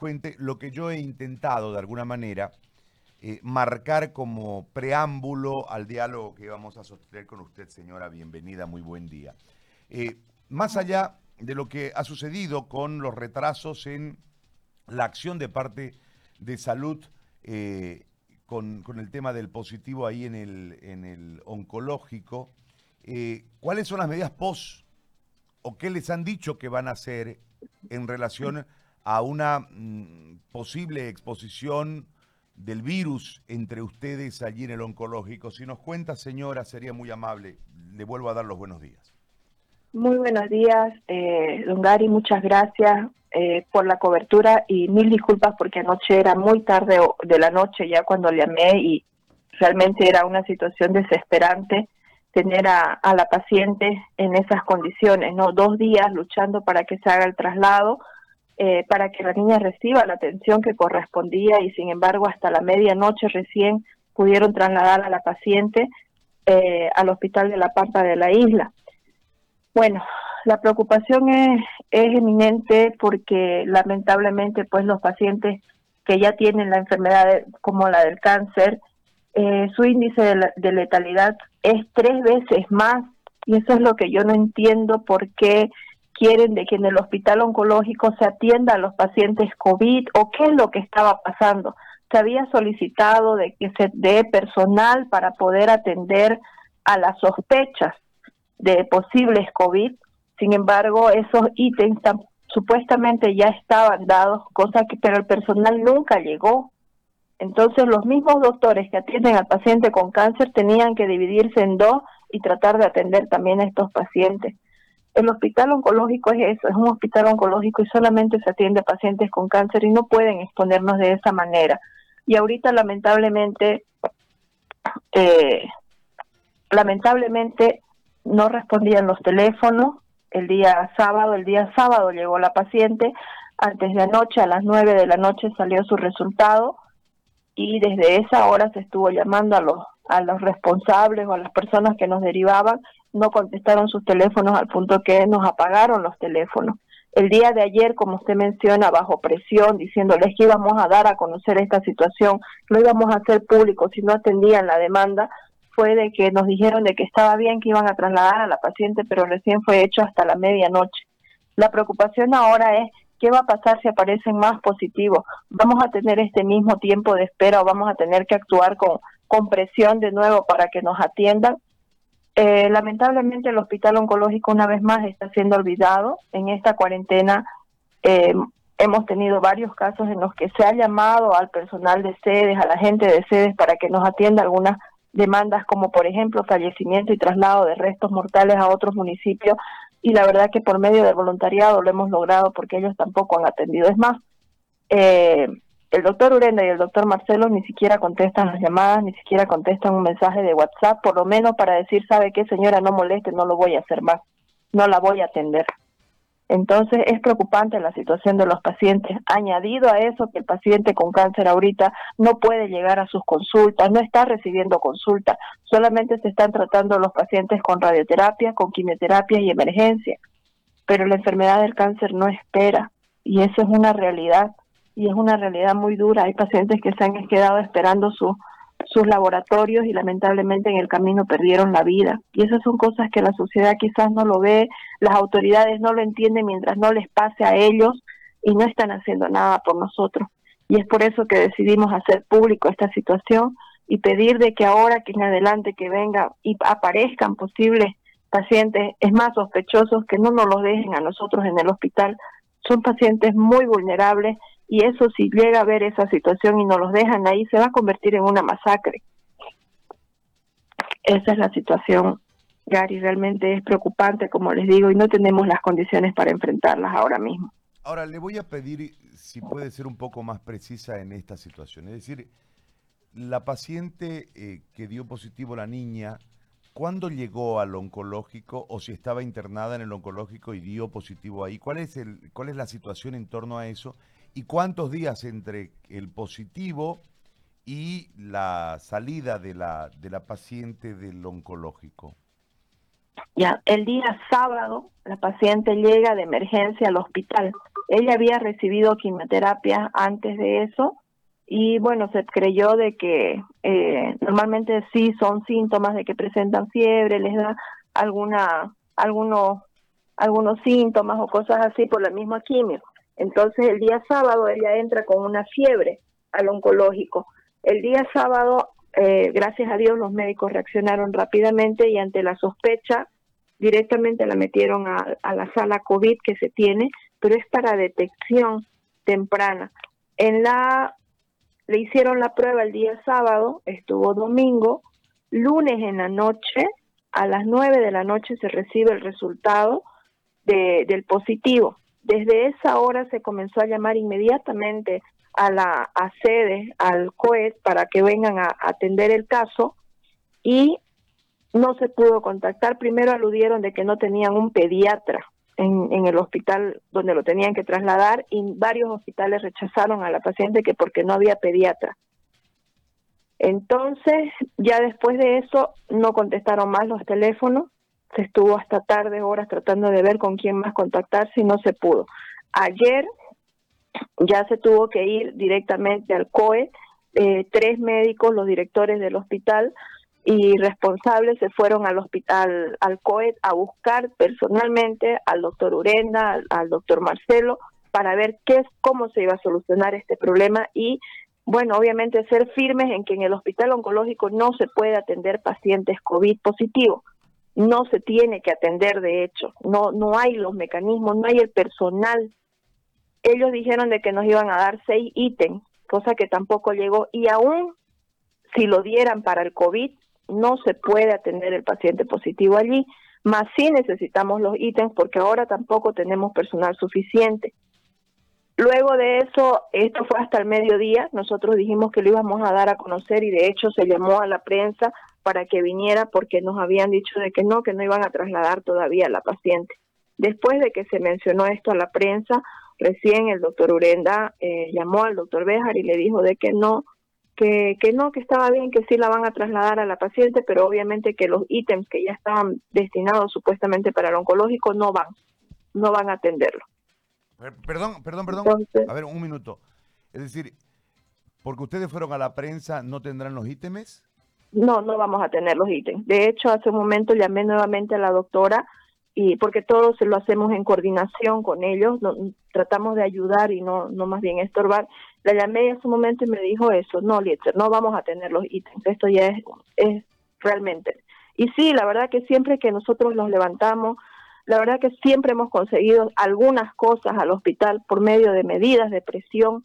cuente lo que yo he intentado de alguna manera eh, marcar como preámbulo al diálogo que vamos a sostener con usted, señora. Bienvenida, muy buen día. Eh, más allá de lo que ha sucedido con los retrasos en la acción de parte de salud eh, con, el tema del positivo ahí en el, en el oncológico, ¿cuáles son las medidas post o qué les han dicho que van a hacer en relación a una mm, posible exposición del virus entre ustedes allí en el oncológico. Si nos cuenta, señora, sería muy amable. Le vuelvo a dar los buenos días. Muy buenos días, eh, don Gary, muchas gracias eh, por la cobertura y mil disculpas porque anoche era muy tarde de la noche ya cuando le llamé y realmente era una situación desesperante tener a, a la paciente en esas condiciones, ¿no? Dos días luchando para que se haga el traslado, eh, para que la niña reciba la atención que correspondía y sin embargo hasta la medianoche recién pudieron trasladar a la paciente eh, al hospital de la Pampa de la isla. Bueno, la preocupación es, es eminente porque lamentablemente pues los pacientes que ya tienen la enfermedad como la del cáncer, eh, su índice de, de, letalidad es tres veces más y eso es lo que yo no entiendo por qué quieren de que en el hospital oncológico se atienda a los pacientes COVID o qué es lo que estaba pasando. Se había solicitado de que se dé personal para poder atender a las sospechas de posibles COVID. Sin embargo, esos ítems supuestamente ya estaban dados, cosa que pero el personal nunca llegó. Entonces, los mismos doctores que atienden al paciente con cáncer tenían que dividirse en dos y tratar de atender también a estos pacientes. El hospital oncológico es eso, es un hospital oncológico y solamente se atiende a pacientes con cáncer y no pueden exponernos de esa manera. Y ahorita lamentablemente, eh, lamentablemente no respondían los teléfonos. El día sábado, el día sábado llegó la paciente, antes de anoche, a las nueve de la noche salió su resultado y desde esa hora se estuvo llamando a los a los responsables o a las personas que nos derivaban no contestaron sus teléfonos al punto que nos apagaron los teléfonos. El día de ayer, como usted menciona, bajo presión, diciéndoles que íbamos a dar a conocer esta situación, lo íbamos a hacer público si no atendían la demanda, fue de que nos dijeron de que estaba bien que iban a trasladar a la paciente, pero recién fue hecho hasta la medianoche. La preocupación ahora es qué va a pasar si aparecen más positivos. ¿Vamos a tener este mismo tiempo de espera o vamos a tener que actuar con, con presión de nuevo para que nos atiendan? Eh, lamentablemente el hospital oncológico una vez más está siendo olvidado. En esta cuarentena eh, hemos tenido varios casos en los que se ha llamado al personal de sedes, a la gente de sedes para que nos atienda algunas demandas como por ejemplo fallecimiento y traslado de restos mortales a otros municipios y la verdad que por medio del voluntariado lo hemos logrado porque ellos tampoco han atendido. Es más, eh, el doctor Urenda y el doctor Marcelo ni siquiera contestan las llamadas, ni siquiera contestan un mensaje de WhatsApp, por lo menos para decir, sabe qué señora, no moleste, no lo voy a hacer más, no la voy a atender. Entonces es preocupante la situación de los pacientes. Añadido a eso que el paciente con cáncer ahorita no puede llegar a sus consultas, no está recibiendo consulta, solamente se están tratando los pacientes con radioterapia, con quimioterapia y emergencia. Pero la enfermedad del cáncer no espera y eso es una realidad y es una realidad muy dura. Hay pacientes que se han quedado esperando sus laboratorios y lamentablemente en el camino perdieron la vida. Y esas son cosas que la sociedad quizás no lo ve, las autoridades no lo entienden mientras no les pase a ellos y no están haciendo nada por nosotros. Y es por eso que decidimos hacer público esta situación y pedir de que ahora que en adelante que venga y aparezcan posibles pacientes, es más sospechosos que no nos los dejen a nosotros en el hospital. Son pacientes muy vulnerables y eso si llega a ver esa situación y no los dejan ahí, se va a convertir en una masacre. Esa es la situación, Gary, realmente es preocupante, como les digo, y no tenemos las condiciones para enfrentarlas ahora mismo. Ahora, le voy a pedir si puede ser un poco más precisa en esta situación. Es decir, la paciente eh, que dio positivo la niña, ¿cuándo llegó al oncológico o si estaba internada en el oncológico y dio positivo ahí? ¿Cuál es, el, cuál es la situación en torno a eso? ¿Y cuántos días entre el positivo y la salida de la, de la paciente del oncológico? Ya, el día sábado la paciente llega de emergencia al hospital. Ella había recibido quimioterapia antes de eso y bueno, se creyó de que eh, normalmente sí son síntomas de que presentan fiebre, les da alguna, algunos, algunos síntomas o cosas así por la misma quimio. Entonces el día sábado ella entra con una fiebre al oncológico. El día sábado, eh, gracias a Dios, los médicos reaccionaron rápidamente y ante la sospecha directamente la metieron a, la sala COVID que se tiene, pero es para detección temprana. En la le hicieron la prueba el día sábado, estuvo domingo, lunes en la noche, a las nueve de la noche se recibe el resultado de, del positivo. Desde esa hora se comenzó a llamar inmediatamente a la a sede, al COET, para que vengan a, atender el caso y no se pudo contactar. Primero aludieron de que no tenían un pediatra en, el hospital donde lo tenían que trasladar y varios hospitales rechazaron a la paciente que porque no había pediatra. Entonces, ya después de eso, no contestaron más los teléfonos, se estuvo hasta tarde, horas tratando de ver con quién más contactarse y no se pudo. Ayer ya se tuvo que ir directamente al COE, eh, tres médicos, los directores del hospital, y responsables se fueron al hospital, al COET, a buscar personalmente al doctor Urenda, al, doctor Marcelo, para ver qué, cómo se iba a solucionar este problema y, bueno, obviamente ser firmes en que en el hospital oncológico no se puede atender pacientes COVID positivos. No se tiene que atender, de hecho, no, no hay los mecanismos, no hay el personal. Ellos dijeron de que nos iban a dar seis ítems, cosa que tampoco llegó, y aún si lo dieran para el COVID, no se puede atender el paciente positivo allí, más sí necesitamos los ítems porque ahora tampoco tenemos personal suficiente. Luego de eso, esto fue hasta el mediodía, nosotros dijimos que lo íbamos a dar a conocer y de hecho se llamó a la prensa para que viniera porque nos habían dicho de que no, que no iban a trasladar todavía a la paciente. Después de que se mencionó esto a la prensa, recién el doctor Urenda eh, llamó al doctor Béjar y le dijo de que no, que, no, que estaba bien, que sí la van a trasladar a la paciente, pero obviamente que los ítems que ya estaban destinados supuestamente para el oncológico no van, no van a atenderlo. Perdón, perdón, perdón. a ver, un minuto. Es decir, porque ustedes fueron a la prensa, ¿no tendrán los ítems? No, no vamos a tener los ítems. De hecho, hace un momento llamé nuevamente a la doctora y porque todos lo hacemos en coordinación con ellos, tratamos de ayudar y no, no más bien estorbar. La llamé en su momento y me dijo eso, no, Lietzer, no vamos a tener los ítems, esto ya es, es realmente. Y sí, la verdad que siempre que nosotros los levantamos, la verdad que siempre hemos conseguido algunas cosas al hospital por medio de medidas de presión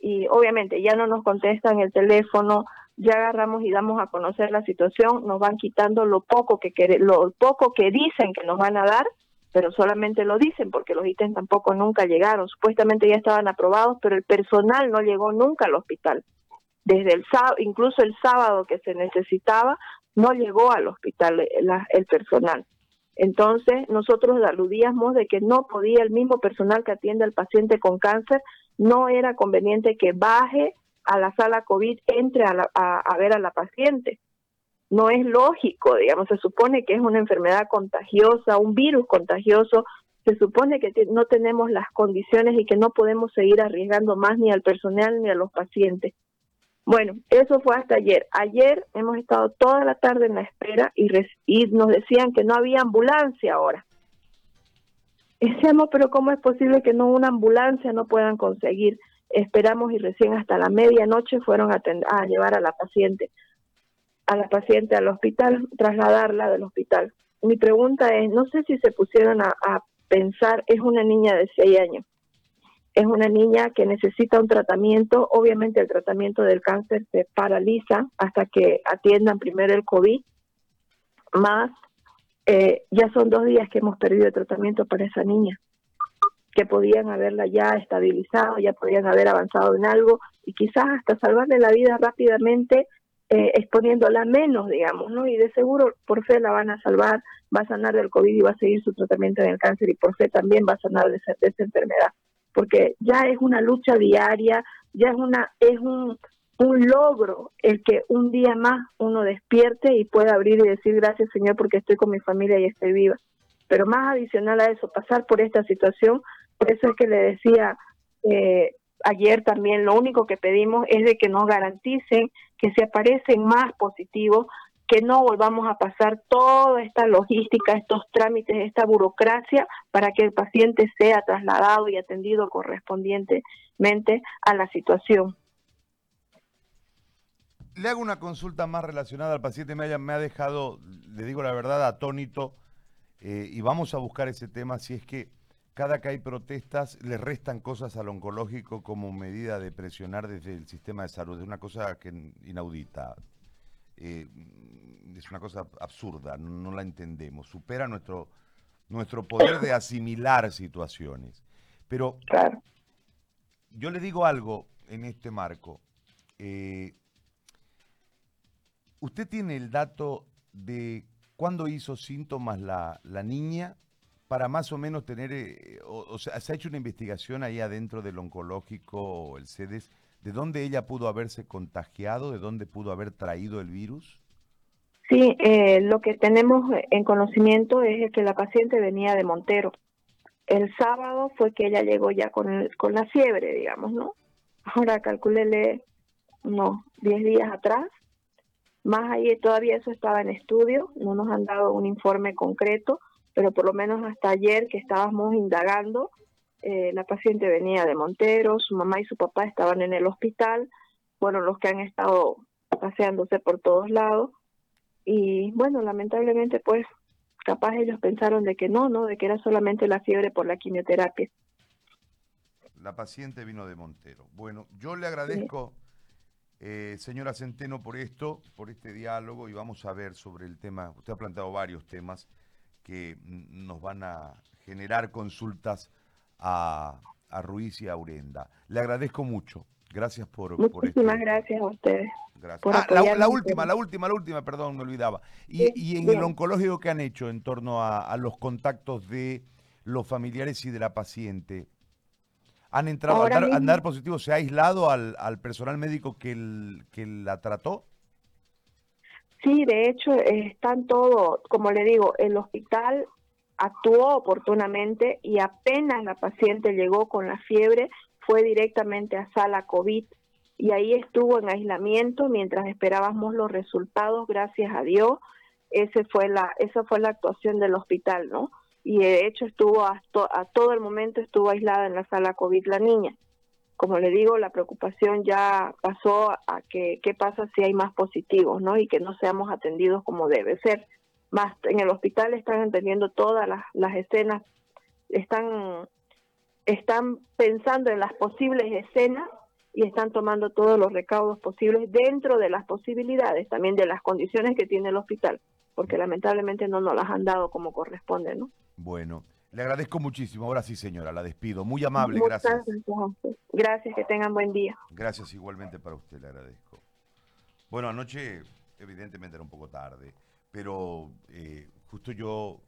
y obviamente ya no nos contestan el teléfono, ya agarramos y damos a conocer la situación, nos van quitando lo poco que lo poco que dicen que nos van a dar, pero solamente lo dicen porque los ítems tampoco nunca llegaron. Supuestamente ya estaban aprobados, pero el personal no llegó nunca al hospital. Desde el sábado, incluso el sábado que se necesitaba, no llegó al hospital el personal. Entonces, nosotros aludíamos de que no podía el mismo personal que atiende al paciente con cáncer, no era conveniente que baje a la sala COVID, entre a, a, ver a la paciente. No es lógico, digamos, se supone que es una enfermedad contagiosa, un virus contagioso, se supone que no tenemos las condiciones y que no podemos seguir arriesgando más ni al personal ni a los pacientes. Bueno, eso fue hasta ayer. Ayer hemos estado toda la tarde en la espera y, y nos decían que no había ambulancia ahora. Decíamos, pero ¿cómo es posible que no una ambulancia no puedan conseguir? Esperamos y recién hasta la medianoche fueron a, a llevar a la paciente, a la paciente al hospital, trasladarla del hospital. Mi pregunta es, no sé si se pusieron a, pensar, es una niña de 6 años, es una niña que necesita un tratamiento, obviamente el tratamiento del cáncer se paraliza hasta que atiendan primero el COVID, más eh, ya son dos días que hemos perdido el tratamiento para esa niña que podían haberla ya estabilizado, ya podían haber avanzado en algo y quizás hasta salvarle la vida rápidamente eh, exponiéndola menos, digamos, ¿no? Y de seguro por fe la van a salvar, va a sanar del COVID y va a seguir su tratamiento del cáncer y por fe también va a sanar de esa, de esa enfermedad, porque ya es una lucha diaria, ya es una es un, un logro el que un día más uno despierte y pueda abrir y decir gracias Señor porque estoy con mi familia y estoy viva. Pero más adicional a eso, pasar por esta situación Por eso es que le decía eh, ayer también, lo único que pedimos es de que nos garanticen que se aparecen más positivos, que no volvamos a pasar toda esta logística, estos trámites, esta burocracia para que el paciente sea trasladado y atendido correspondientemente a la situación. Le hago una consulta más relacionada al paciente, me, ha dejado, le digo la verdad, atónito, eh, y vamos a buscar ese tema si es que cada que hay protestas le restan cosas al oncológico como medida de presionar desde el sistema de salud. Es una cosa que inaudita. Eh, es una cosa absurda, no, la entendemos. Supera nuestro, nuestro poder de asimilar situaciones. Pero yo le digo algo en este marco. Eh, ¿Usted tiene el dato de cuándo hizo síntomas la, la niña para más o menos tener, eh, o, sea, se ha hecho una investigación ahí adentro del oncológico o el CEDES, de dónde ella pudo haberse contagiado, de dónde pudo haber traído el virus? Sí, eh, lo que tenemos en conocimiento es que la paciente venía de Montero. El sábado fue que ella llegó ya con, con la fiebre, digamos, ¿no? Ahora calculele unos 10 días atrás más ahí todavía eso estaba en estudio, no nos han dado un informe concreto, pero por lo menos hasta ayer que estábamos indagando, eh, la paciente venía de Montero, su mamá y su papá estaban en el hospital, bueno, los que han estado paseándose por todos lados, y bueno, lamentablemente pues capaz ellos pensaron de que no, ¿no? De que era solamente la fiebre por la quimioterapia. La paciente vino de Montero. Bueno, yo le agradezco eh, señora Centeno, por esto, por este diálogo, y vamos a ver sobre el tema, usted ha planteado varios temas que nos van a generar consultas a, Ruiz y a Urenda. Le agradezco mucho. Gracias por, Muchísimas gracias a ustedes. Gracias. Ah, la, última, la última, la última, perdón, me olvidaba. Y, en el oncológico que han hecho en torno a, los contactos de los familiares y de la paciente, ¿Han entrado a andar, positivo? ¿Se ha aislado al, personal médico que, que la trató? Sí, de hecho, están todos, como le digo, el hospital actuó oportunamente y apenas la paciente llegó con la fiebre, fue directamente a sala COVID y ahí estuvo en aislamiento mientras esperábamos los resultados, gracias a Dios. Ese fue la, esa fue la actuación del hospital, ¿no? y de hecho estuvo a todo el momento estuvo aislada en la sala COVID la niña. Como le digo, la preocupación ya pasó a que qué pasa si hay más positivos, ¿no? Y que no seamos atendidos como debe ser. Más en el hospital están entendiendo todas las, las escenas, están están pensando en las posibles escenas y están tomando todos los recaudos posibles dentro de las posibilidades, también de las condiciones que tiene el hospital, porque lamentablemente no nos las han dado como corresponde, ¿no? Bueno, le agradezco muchísimo. Ahora sí, señora, la despido. Muy amable, gracias. Gracias, que tengan buen día. Gracias igualmente para usted, le agradezco. Bueno, anoche evidentemente era un poco tarde, pero eh, justo yo